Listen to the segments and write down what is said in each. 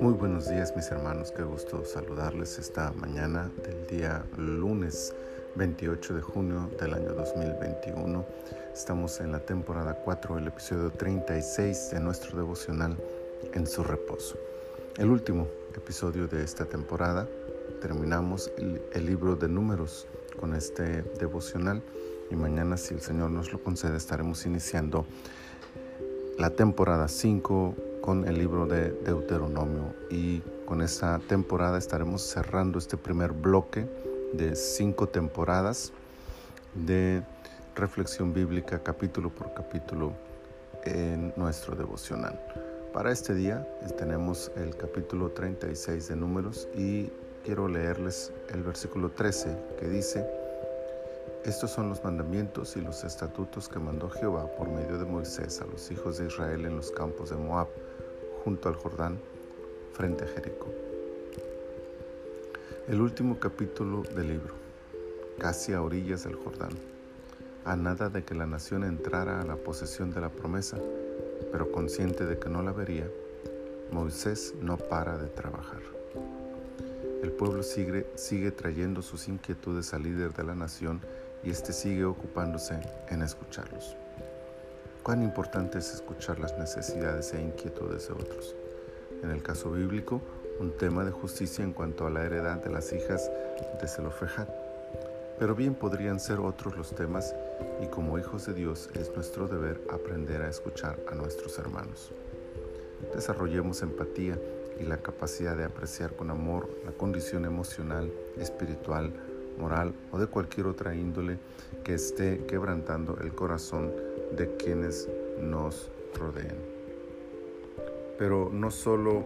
Muy buenos días mis hermanos, qué gusto saludarles esta mañana del día lunes 28 de junio del año 2021. Estamos en la temporada 4, el episodio 36 de nuestro devocional En su reposo. El último episodio de esta temporada terminamos el, el libro de números con este devocional y mañana si el Señor nos lo concede estaremos iniciando la temporada 5 con el libro de Deuteronomio y con esta temporada estaremos cerrando este primer bloque de cinco temporadas de reflexión bíblica capítulo por capítulo en nuestro devocional. Para este día tenemos el capítulo 36 de números y quiero leerles el versículo 13 que dice, estos son los mandamientos y los estatutos que mandó Jehová por medio de Moisés a los hijos de Israel en los campos de Moab junto al Jordán, frente a Jericó. El último capítulo del libro, casi a orillas del Jordán, a nada de que la nación entrara a la posesión de la promesa, pero consciente de que no la vería, Moisés no para de trabajar. El pueblo sigue, trayendo sus inquietudes al líder de la nación y éste sigue ocupándose en escucharlos. Cuán importante es escuchar las necesidades e inquietudes de otros. En el caso bíblico, un tema de justicia en cuanto a la heredad de las hijas de Zelofejad. Pero bien podrían ser otros los temas y como hijos de Dios es nuestro deber aprender a escuchar a nuestros hermanos. Desarrollemos empatía y la capacidad de apreciar con amor la condición emocional, espiritual, moral o de cualquier otra índole que esté quebrantando el corazón de quienes nos rodeen. Pero no solo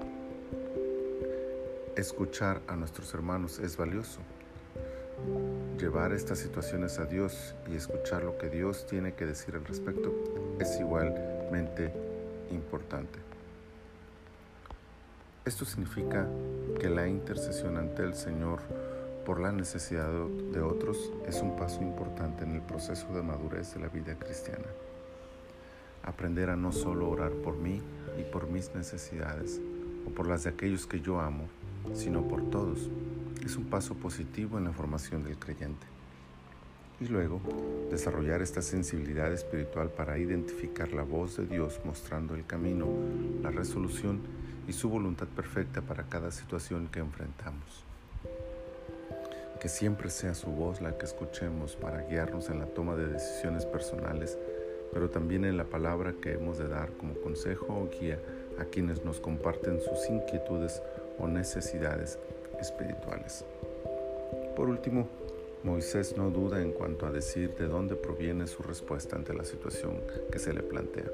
escuchar a nuestros hermanos es valioso. Llevar estas situaciones a Dios y escuchar lo que Dios tiene que decir al respecto es igualmente importante. Esto significa que la intercesión ante el Señor por la necesidad de otros es un paso importante en el proceso de madurez de la vida cristiana aprender a no solo orar por mí y por mis necesidades o por las de aquellos que yo amo, sino por todos. Es un paso positivo en la formación del creyente. Y luego, desarrollar esta sensibilidad espiritual para identificar la voz de Dios mostrando el camino, la resolución y su voluntad perfecta para cada situación que enfrentamos. Que siempre sea su voz la que escuchemos para guiarnos en la toma de decisiones personales pero también en la palabra que hemos de dar como consejo o guía a quienes nos comparten sus inquietudes o necesidades espirituales. Por último, Moisés no duda en cuanto a decir de dónde proviene su respuesta ante la situación que se le plantea.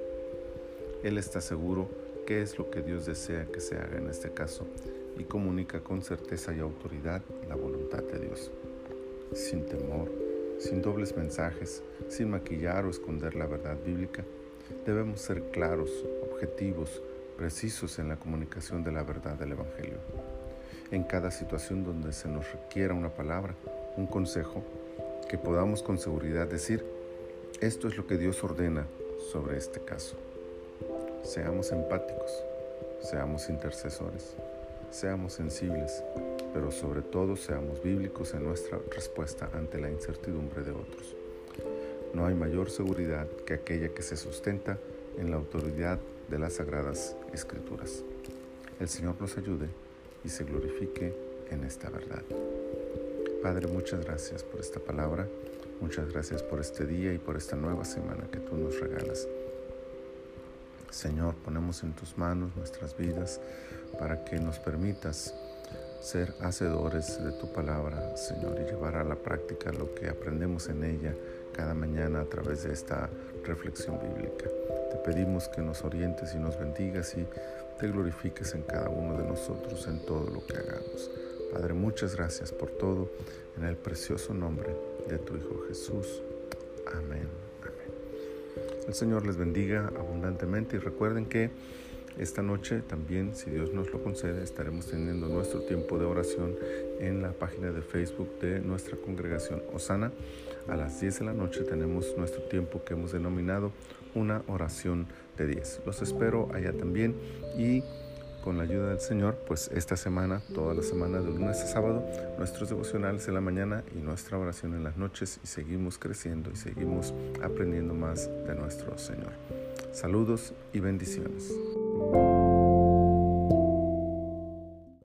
Él está seguro qué es lo que Dios desea que se haga en este caso y comunica con certeza y autoridad la voluntad de Dios, sin temor sin dobles mensajes, sin maquillar o esconder la verdad bíblica. Debemos ser claros, objetivos, precisos en la comunicación de la verdad del Evangelio. En cada situación donde se nos requiera una palabra, un consejo, que podamos con seguridad decir, esto es lo que Dios ordena sobre este caso. Seamos empáticos, seamos intercesores, seamos sensibles, pero sobre todo seamos bíblicos en nuestra respuesta ante la incertidumbre de otros. No hay mayor seguridad que aquella que se sustenta en la autoridad de las sagradas escrituras. El Señor nos ayude y se glorifique en esta verdad. Padre, muchas gracias por esta palabra, muchas gracias por este día y por esta nueva semana que tú nos regalas. Señor, ponemos en tus manos nuestras vidas para que nos permitas ser hacedores de tu palabra, Señor, y llevar a la práctica lo que aprendemos en ella cada mañana a través de esta reflexión bíblica. Te pedimos que nos orientes y nos bendigas y te glorifiques en cada uno de nosotros en todo lo que hagamos. Padre, muchas gracias por todo, en el precioso nombre de tu Hijo Jesús. Amén. El Señor les bendiga abundantemente y recuerden que esta noche también, si Dios nos lo concede, estaremos teniendo nuestro tiempo de oración en la página de Facebook de nuestra congregación Osana. A las 10 de la noche tenemos nuestro tiempo que hemos denominado una oración de 10. Los espero allá también y con la ayuda del Señor, pues esta semana, toda la semana de lunes a sábado, nuestros devocionales en la mañana y nuestra oración en las noches y seguimos creciendo y seguimos aprendiendo más de nuestro Señor. Saludos y bendiciones.